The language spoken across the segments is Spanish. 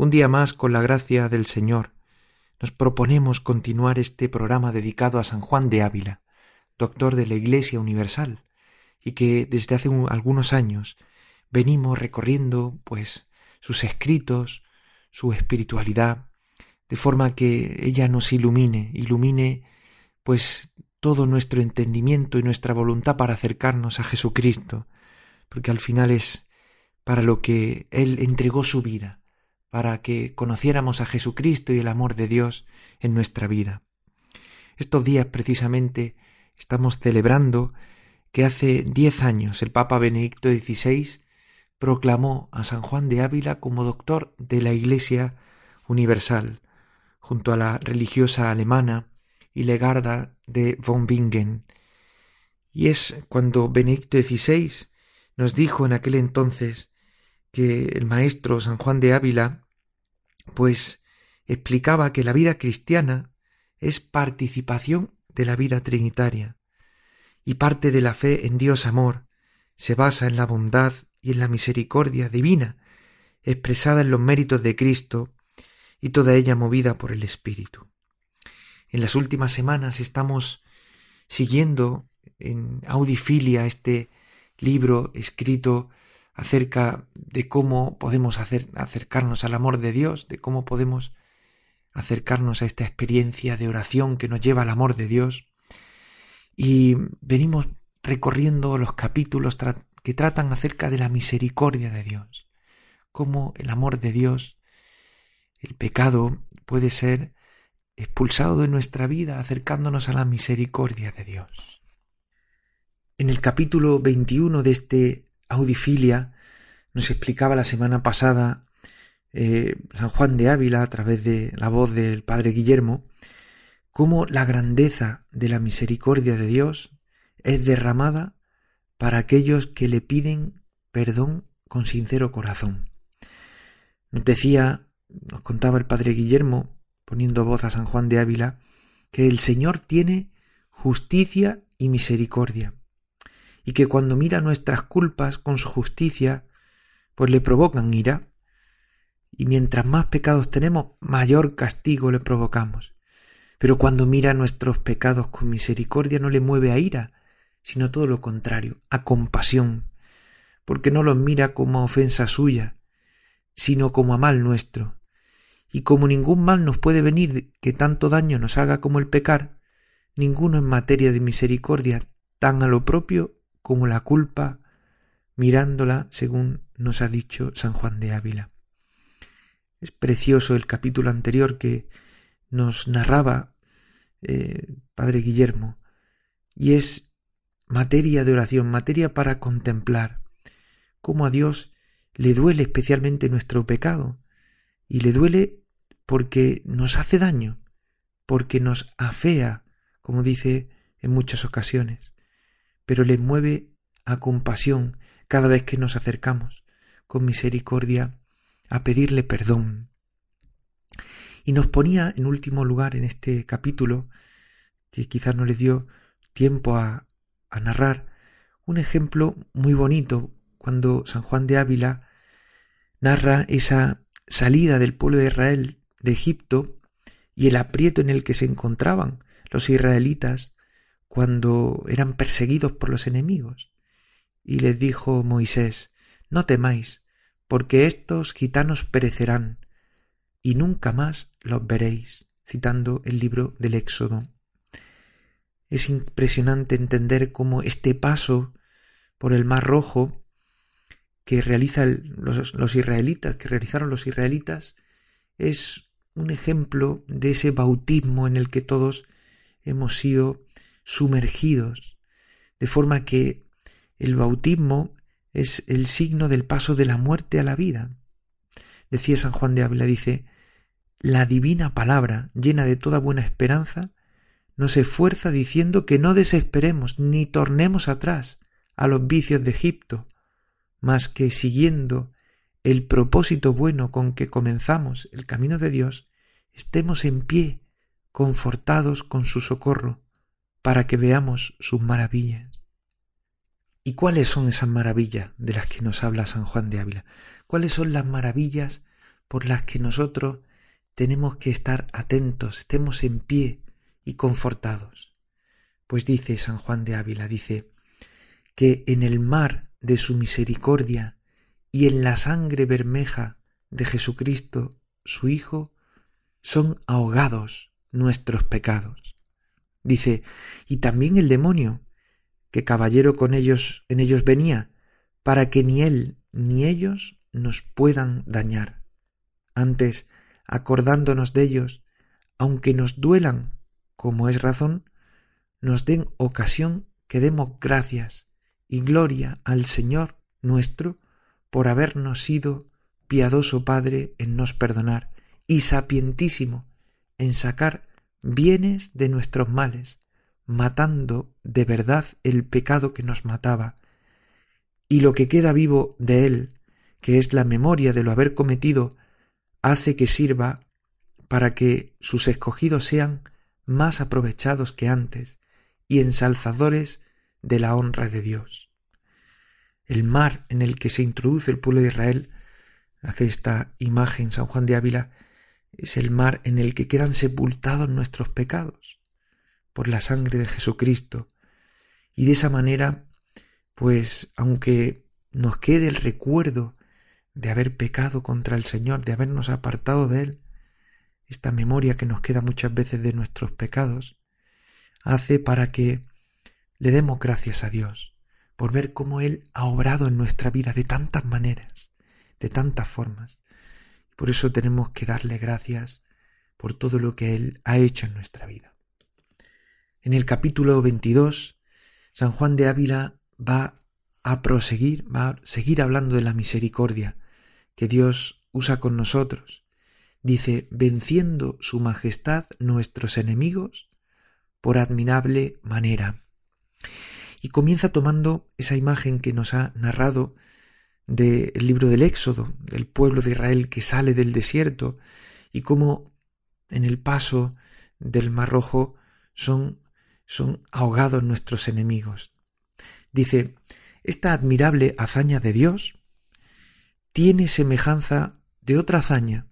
Un día más, con la gracia del Señor, nos proponemos continuar este programa dedicado a San Juan de Ávila, doctor de la Iglesia Universal, y que desde hace algunos años venimos recorriendo, pues, sus escritos, su espiritualidad, de forma que ella nos ilumine, ilumine, pues, todo nuestro entendimiento y nuestra voluntad para acercarnos a Jesucristo, porque al final es para lo que Él entregó su vida, para que conociéramos a Jesucristo y el amor de Dios en nuestra vida. Estos días precisamente estamos celebrando que hace diez años el Papa Benedicto XVI proclamó a San Juan de Ávila como doctor de la Iglesia Universal, junto a la religiosa alemana y legarda de von Bingen. Y es cuando Benedicto XVI nos dijo en aquel entonces que el maestro San Juan de Ávila, pues explicaba que la vida cristiana es participación de la vida trinitaria, y parte de la fe en Dios amor se basa en la bondad y en la misericordia divina, expresada en los méritos de Cristo, y toda ella movida por el Espíritu. En las últimas semanas estamos siguiendo en audifilia este libro escrito acerca de cómo podemos hacer, acercarnos al amor de Dios, de cómo podemos acercarnos a esta experiencia de oración que nos lleva al amor de Dios. Y venimos recorriendo los capítulos que tratan acerca de la misericordia de Dios, cómo el amor de Dios, el pecado puede ser expulsado de nuestra vida acercándonos a la misericordia de Dios. En el capítulo 21 de este audifilia, nos explicaba la semana pasada eh, San Juan de Ávila a través de la voz del Padre Guillermo, cómo la grandeza de la misericordia de Dios es derramada para aquellos que le piden perdón con sincero corazón. Nos decía, nos contaba el Padre Guillermo, poniendo voz a San Juan de Ávila, que el Señor tiene justicia y misericordia, y que cuando mira nuestras culpas con su justicia, pues le provocan ira, y mientras más pecados tenemos, mayor castigo le provocamos. Pero cuando mira nuestros pecados con misericordia no le mueve a ira, sino todo lo contrario, a compasión, porque no los mira como ofensa suya, sino como a mal nuestro. Y como ningún mal nos puede venir que tanto daño nos haga como el pecar, ninguno en materia de misericordia tan a lo propio como la culpa mirándola según nos ha dicho San Juan de Ávila. Es precioso el capítulo anterior que nos narraba eh, Padre Guillermo y es materia de oración, materia para contemplar cómo a Dios le duele especialmente nuestro pecado y le duele porque nos hace daño, porque nos afea, como dice en muchas ocasiones pero le mueve a compasión cada vez que nos acercamos con misericordia a pedirle perdón. Y nos ponía en último lugar en este capítulo, que quizás no le dio tiempo a, a narrar, un ejemplo muy bonito cuando San Juan de Ávila narra esa salida del pueblo de Israel de Egipto y el aprieto en el que se encontraban los israelitas cuando eran perseguidos por los enemigos. Y les dijo Moisés, No temáis, porque estos gitanos perecerán, y nunca más los veréis, citando el libro del Éxodo. Es impresionante entender cómo este paso por el Mar Rojo que realizan los, los israelitas, que realizaron los israelitas, es un ejemplo de ese bautismo en el que todos hemos sido sumergidos, de forma que el bautismo es el signo del paso de la muerte a la vida. Decía San Juan de Ávila, dice, la divina palabra, llena de toda buena esperanza, nos esfuerza diciendo que no desesperemos ni tornemos atrás a los vicios de Egipto, mas que siguiendo el propósito bueno con que comenzamos el camino de Dios, estemos en pie, confortados con su socorro, para que veamos sus maravillas. ¿Y cuáles son esas maravillas de las que nos habla San Juan de Ávila? ¿Cuáles son las maravillas por las que nosotros tenemos que estar atentos, estemos en pie y confortados? Pues dice San Juan de Ávila, dice, que en el mar de su misericordia y en la sangre bermeja de Jesucristo, su Hijo, son ahogados nuestros pecados. Dice, y también el demonio, que caballero con ellos en ellos venía, para que ni él ni ellos nos puedan dañar. Antes, acordándonos de ellos, aunque nos duelan, como es razón, nos den ocasión que demos gracias y gloria al Señor nuestro por habernos sido piadoso Padre en nos perdonar y sapientísimo en sacar bienes de nuestros males, matando de verdad el pecado que nos mataba, y lo que queda vivo de él, que es la memoria de lo haber cometido, hace que sirva para que sus escogidos sean más aprovechados que antes y ensalzadores de la honra de Dios. El mar en el que se introduce el pueblo de Israel, hace esta imagen San Juan de Ávila, es el mar en el que quedan sepultados nuestros pecados por la sangre de Jesucristo. Y de esa manera, pues aunque nos quede el recuerdo de haber pecado contra el Señor, de habernos apartado de Él, esta memoria que nos queda muchas veces de nuestros pecados, hace para que le demos gracias a Dios por ver cómo Él ha obrado en nuestra vida de tantas maneras, de tantas formas, por eso tenemos que darle gracias por todo lo que Él ha hecho en nuestra vida. En el capítulo 22, San Juan de Ávila va a proseguir, va a seguir hablando de la misericordia que Dios usa con nosotros. Dice, venciendo su majestad nuestros enemigos por admirable manera. Y comienza tomando esa imagen que nos ha narrado del libro del Éxodo, del pueblo de Israel que sale del desierto y cómo en el paso del Mar Rojo son, son ahogados nuestros enemigos. Dice, esta admirable hazaña de Dios tiene semejanza de otra hazaña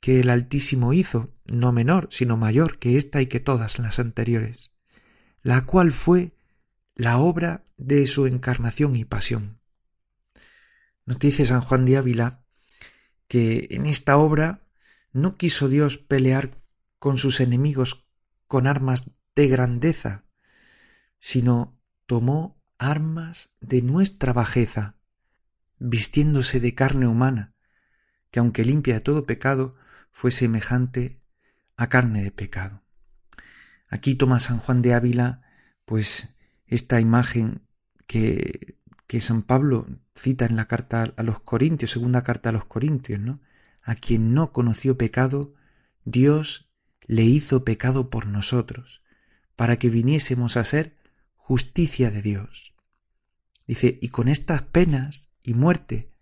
que el Altísimo hizo, no menor, sino mayor que esta y que todas las anteriores, la cual fue la obra de su encarnación y pasión. Nos dice San Juan de Ávila que en esta obra no quiso Dios pelear con sus enemigos con armas de grandeza, sino tomó armas de nuestra bajeza, vistiéndose de carne humana, que aunque limpia de todo pecado, fue semejante a carne de pecado. Aquí toma San Juan de Ávila, pues, esta imagen que, que San Pablo cita en la carta a los Corintios, segunda carta a los Corintios, ¿no? A quien no conoció pecado, Dios le hizo pecado por nosotros, para que viniésemos a ser justicia de Dios. Dice, y con estas penas y muerte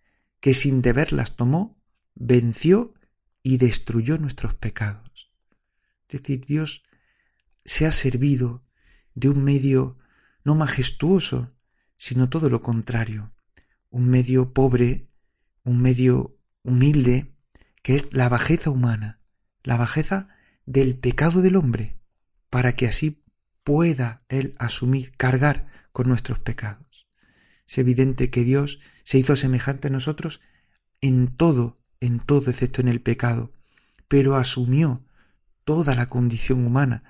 que sin deberlas tomó, venció y destruyó nuestros pecados. Es decir, Dios se ha servido de un medio no majestuoso, sino todo lo contrario, un medio pobre, un medio humilde, que es la bajeza humana, la bajeza del pecado del hombre, para que así pueda él asumir, cargar con nuestros pecados. Es evidente que Dios se hizo semejante a nosotros en todo, en todo excepto en el pecado, pero asumió toda la condición humana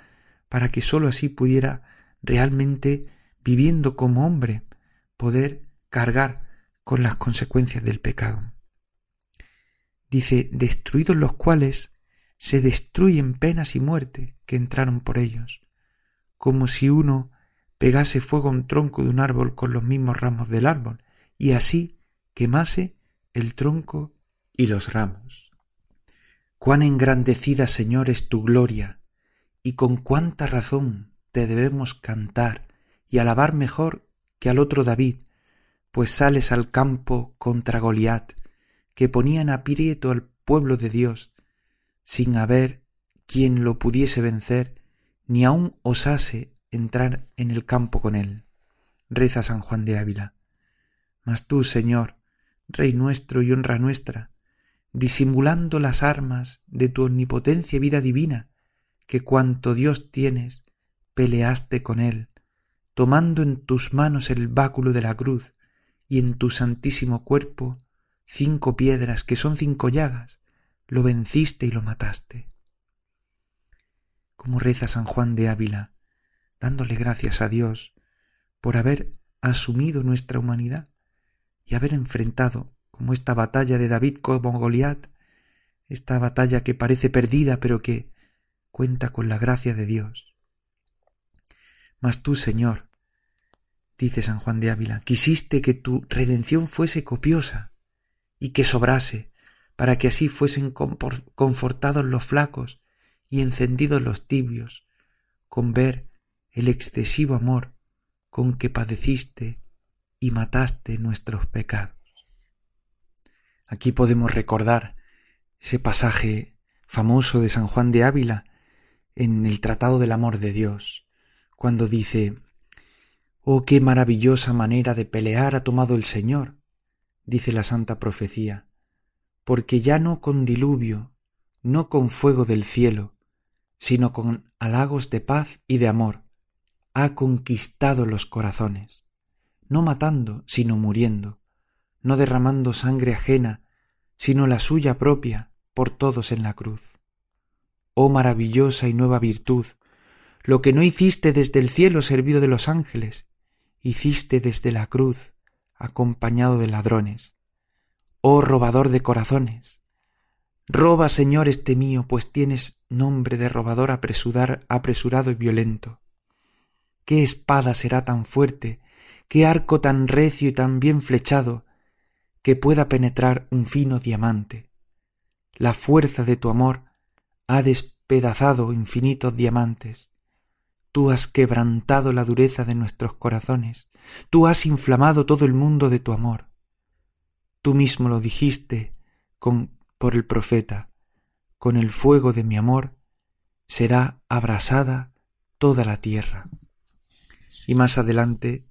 para que sólo así pudiera realmente, viviendo como hombre, poder cargar con las consecuencias del pecado. Dice, destruidos los cuales se destruyen penas y muerte que entraron por ellos, como si uno pegase fuego a un tronco de un árbol con los mismos ramos del árbol, y así quemase el tronco y los ramos. Cuán engrandecida, Señor, es tu gloria, y con cuánta razón te debemos cantar y alabar mejor que al otro David, pues sales al campo contra Goliat, que ponía en aprieto al pueblo de Dios, sin haber quien lo pudiese vencer, ni aun osase entrar en el campo con él. Reza San Juan de Ávila. Mas tú, Señor, Rey nuestro y honra nuestra, disimulando las armas de tu omnipotencia y vida divina, que cuanto Dios tienes, peleaste con él, tomando en tus manos el báculo de la cruz y en tu santísimo cuerpo cinco piedras que son cinco llagas, lo venciste y lo mataste. Como reza San Juan de Ávila, dándole gracias a Dios por haber asumido nuestra humanidad y haber enfrentado, como esta batalla de David con Goliat, esta batalla que parece perdida pero que cuenta con la gracia de Dios. Mas tú, Señor, dice San Juan de Ávila, quisiste que tu redención fuese copiosa y que sobrase, para que así fuesen confortados los flacos y encendidos los tibios, con ver el excesivo amor con que padeciste y mataste nuestros pecados. Aquí podemos recordar ese pasaje famoso de San Juan de Ávila en el Tratado del Amor de Dios, cuando dice Oh, qué maravillosa manera de pelear ha tomado el Señor, dice la santa profecía, porque ya no con diluvio, no con fuego del cielo, sino con halagos de paz y de amor, ha conquistado los corazones, no matando, sino muriendo, no derramando sangre ajena, sino la suya propia por todos en la cruz. Oh maravillosa y nueva virtud, lo que no hiciste desde el cielo servido de los ángeles, hiciste desde la cruz acompañado de ladrones. Oh robador de corazones, roba, Señor, este mío, pues tienes nombre de robador apresurado y violento. ¿Qué espada será tan fuerte, qué arco tan recio y tan bien flechado, que pueda penetrar un fino diamante? La fuerza de tu amor ha despedazado infinitos diamantes. Tú has quebrantado la dureza de nuestros corazones, tú has inflamado todo el mundo de tu amor. Tú mismo lo dijiste con, por el profeta, con el fuego de mi amor será abrasada toda la tierra. Y más adelante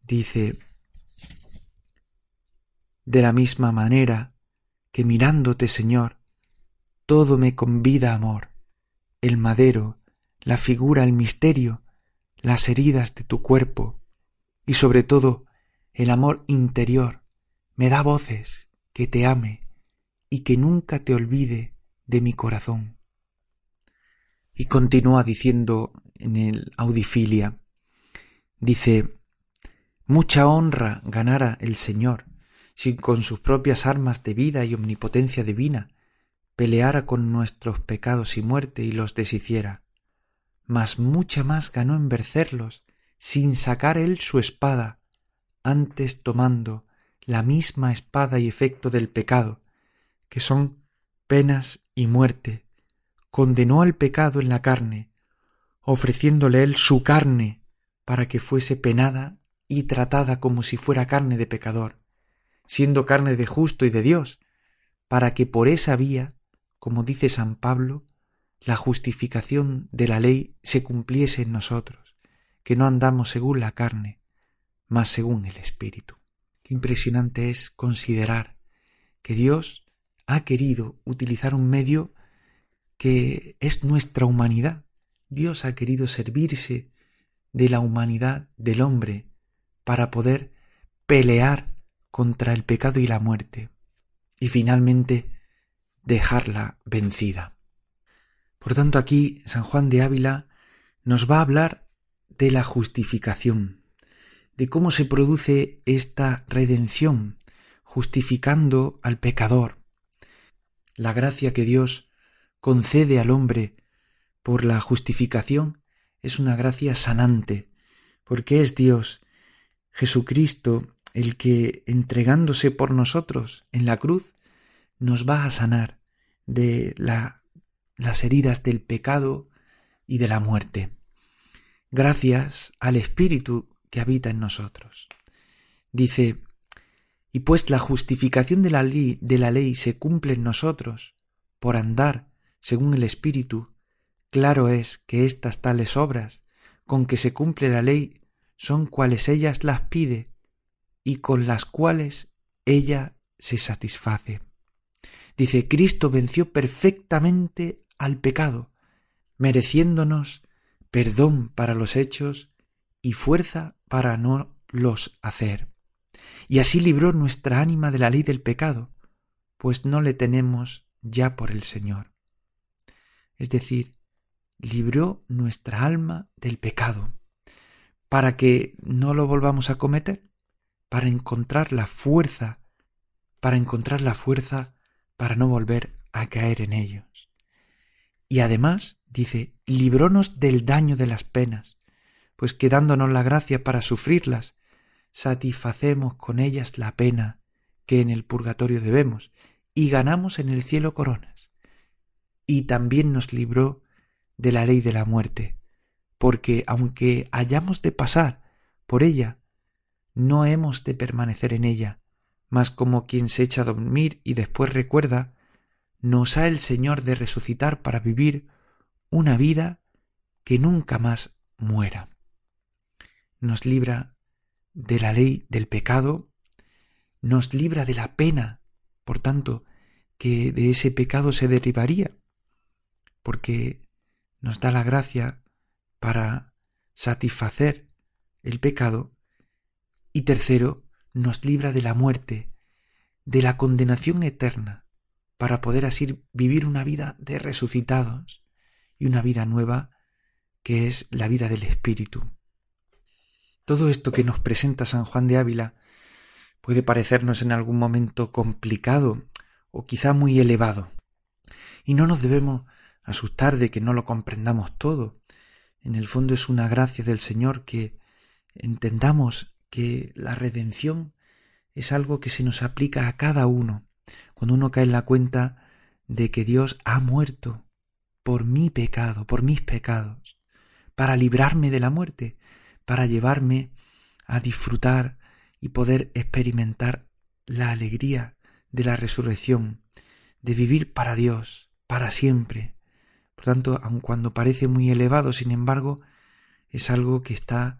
dice, de la misma manera que mirándote, Señor, todo me convida amor, el madero, la figura, el misterio, las heridas de tu cuerpo y sobre todo el amor interior me da voces que te ame y que nunca te olvide de mi corazón. Y continúa diciendo en el Audifilia, dice, mucha honra ganara el Señor si con sus propias armas de vida y omnipotencia divina peleara con nuestros pecados y muerte y los deshiciera mas mucha más ganó en vencerlos sin sacar él su espada, antes tomando la misma espada y efecto del pecado, que son penas y muerte, condenó al pecado en la carne, ofreciéndole él su carne para que fuese penada y tratada como si fuera carne de pecador, siendo carne de justo y de Dios, para que por esa vía, como dice San Pablo, la justificación de la ley se cumpliese en nosotros, que no andamos según la carne, mas según el Espíritu. Qué impresionante es considerar que Dios ha querido utilizar un medio que es nuestra humanidad. Dios ha querido servirse de la humanidad del hombre para poder pelear contra el pecado y la muerte y finalmente dejarla vencida. Por tanto, aquí San Juan de Ávila nos va a hablar de la justificación, de cómo se produce esta redención, justificando al pecador. La gracia que Dios concede al hombre por la justificación es una gracia sanante, porque es Dios, Jesucristo, el que, entregándose por nosotros en la cruz, nos va a sanar, de la, las heridas del pecado y de la muerte. Gracias al Espíritu que habita en nosotros. Dice, y pues la justificación de la, ley, de la ley se cumple en nosotros, por andar según el Espíritu, claro es que estas tales obras con que se cumple la ley son cuales ellas las pide y con las cuales ella se satisface. Dice, Cristo venció perfectamente al pecado, mereciéndonos perdón para los hechos y fuerza para no los hacer. Y así libró nuestra ánima de la ley del pecado, pues no le tenemos ya por el Señor. Es decir, libró nuestra alma del pecado, para que no lo volvamos a cometer, para encontrar la fuerza, para encontrar la fuerza para no volver a caer en ellos. Y además, dice, librónos del daño de las penas, pues que dándonos la gracia para sufrirlas, satisfacemos con ellas la pena que en el purgatorio debemos, y ganamos en el cielo coronas. Y también nos libró de la ley de la muerte, porque aunque hayamos de pasar por ella, no hemos de permanecer en ella, mas como quien se echa a dormir y después recuerda, nos ha el Señor de resucitar para vivir una vida que nunca más muera. Nos libra de la ley del pecado, nos libra de la pena, por tanto, que de ese pecado se derivaría, porque nos da la gracia para satisfacer el pecado, y tercero, nos libra de la muerte, de la condenación eterna, para poder así vivir una vida de resucitados y una vida nueva que es la vida del Espíritu. Todo esto que nos presenta San Juan de Ávila puede parecernos en algún momento complicado o quizá muy elevado. Y no nos debemos asustar de que no lo comprendamos todo. En el fondo es una gracia del Señor que entendamos que la redención es algo que se nos aplica a cada uno. Cuando uno cae en la cuenta de que Dios ha muerto por mi pecado, por mis pecados, para librarme de la muerte, para llevarme a disfrutar y poder experimentar la alegría de la resurrección, de vivir para Dios, para siempre. Por tanto, aun cuando parece muy elevado, sin embargo, es algo que está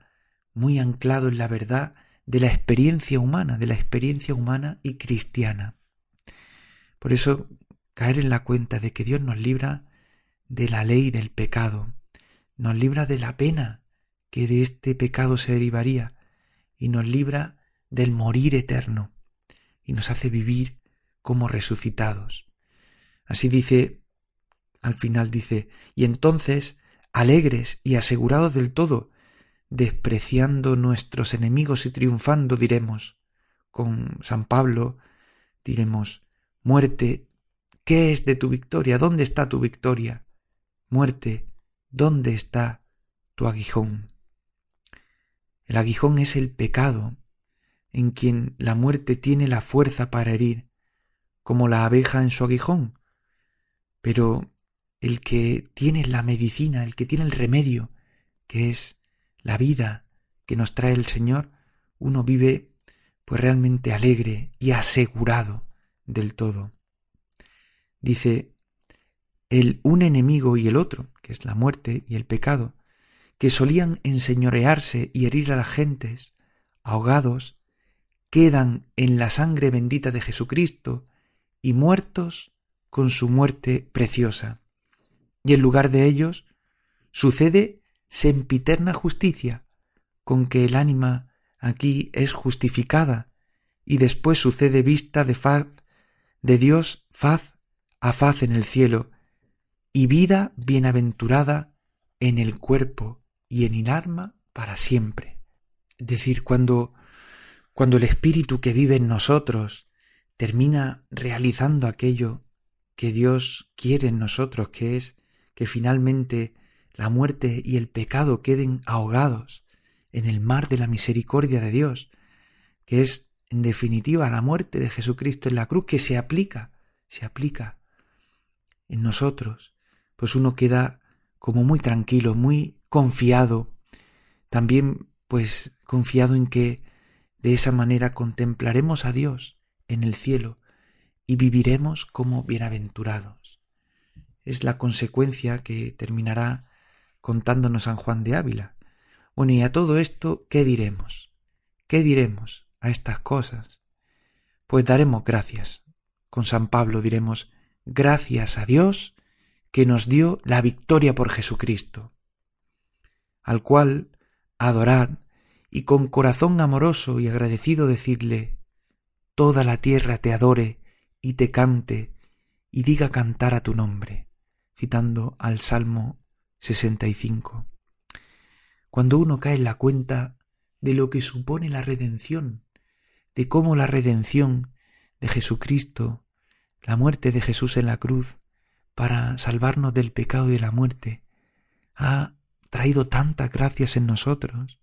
muy anclado en la verdad de la experiencia humana, de la experiencia humana y cristiana. Por eso, caer en la cuenta de que Dios nos libra de la ley del pecado, nos libra de la pena que de este pecado se derivaría y nos libra del morir eterno y nos hace vivir como resucitados. Así dice, al final dice, y entonces, alegres y asegurados del todo despreciando nuestros enemigos y triunfando, diremos, con San Pablo, diremos, muerte, ¿qué es de tu victoria? ¿Dónde está tu victoria? Muerte, ¿dónde está tu aguijón? El aguijón es el pecado, en quien la muerte tiene la fuerza para herir, como la abeja en su aguijón. Pero el que tiene la medicina, el que tiene el remedio, que es la vida que nos trae el Señor, uno vive pues realmente alegre y asegurado del todo. Dice, el un enemigo y el otro, que es la muerte y el pecado, que solían enseñorearse y herir a las gentes, ahogados, quedan en la sangre bendita de Jesucristo y muertos con su muerte preciosa. Y en lugar de ellos sucede sempiterna justicia con que el ánima aquí es justificada y después sucede vista de faz de Dios faz a faz en el cielo y vida bienaventurada en el cuerpo y en el alma para siempre. Es decir, cuando cuando el espíritu que vive en nosotros termina realizando aquello que Dios quiere en nosotros, que es que finalmente la muerte y el pecado queden ahogados en el mar de la misericordia de Dios, que es en definitiva la muerte de Jesucristo en la cruz que se aplica, se aplica en nosotros, pues uno queda como muy tranquilo, muy confiado, también pues confiado en que de esa manera contemplaremos a Dios en el cielo y viviremos como bienaventurados. Es la consecuencia que terminará contándonos San Juan de Ávila. Bueno, y a todo esto, ¿qué diremos? ¿Qué diremos a estas cosas? Pues daremos gracias. Con San Pablo diremos, gracias a Dios que nos dio la victoria por Jesucristo, al cual adorad y con corazón amoroso y agradecido decidle, toda la tierra te adore y te cante y diga cantar a tu nombre, citando al Salmo 65. Cuando uno cae en la cuenta de lo que supone la redención, de cómo la redención de Jesucristo, la muerte de Jesús en la cruz, para salvarnos del pecado y de la muerte, ha traído tantas gracias en nosotros,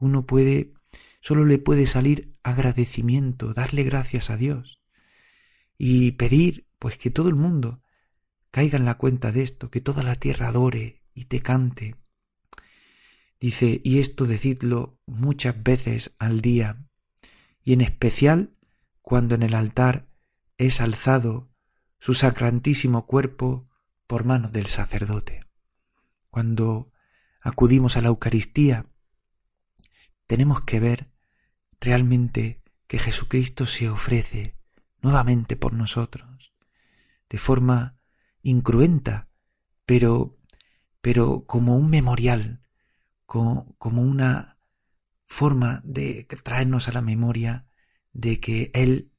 uno puede, solo le puede salir agradecimiento, darle gracias a Dios y pedir pues que todo el mundo caiga en la cuenta de esto, que toda la tierra adore y te cante. Dice, y esto decidlo muchas veces al día, y en especial cuando en el altar es alzado su sacrantísimo cuerpo por manos del sacerdote. Cuando acudimos a la Eucaristía, tenemos que ver realmente que Jesucristo se ofrece nuevamente por nosotros, de forma incruenta, pero, pero como un memorial, como, como una forma de traernos a la memoria de que Él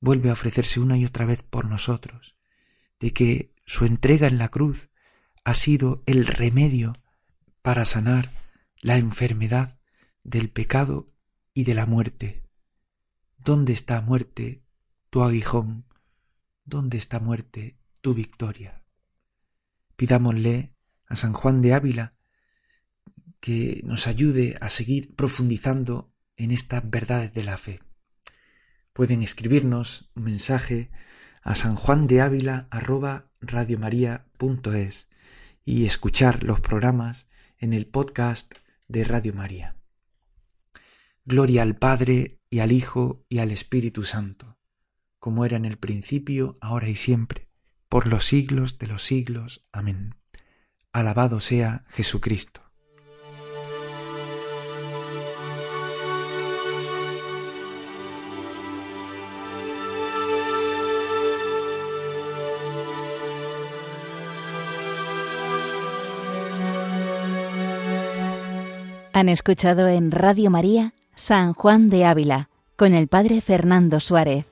vuelve a ofrecerse una y otra vez por nosotros, de que su entrega en la cruz ha sido el remedio para sanar la enfermedad del pecado y de la muerte. ¿Dónde está muerte tu aguijón? ¿Dónde está muerte tu victoria? Pidámosle a San Juan de Ávila que nos ayude a seguir profundizando en estas verdades de la fe. Pueden escribirnos un mensaje a San Juan de Ávila y escuchar los programas en el podcast de Radio María. Gloria al Padre y al Hijo y al Espíritu Santo, como era en el principio, ahora y siempre, por los siglos de los siglos. Amén. Alabado sea Jesucristo. Han escuchado en Radio María San Juan de Ávila con el Padre Fernando Suárez.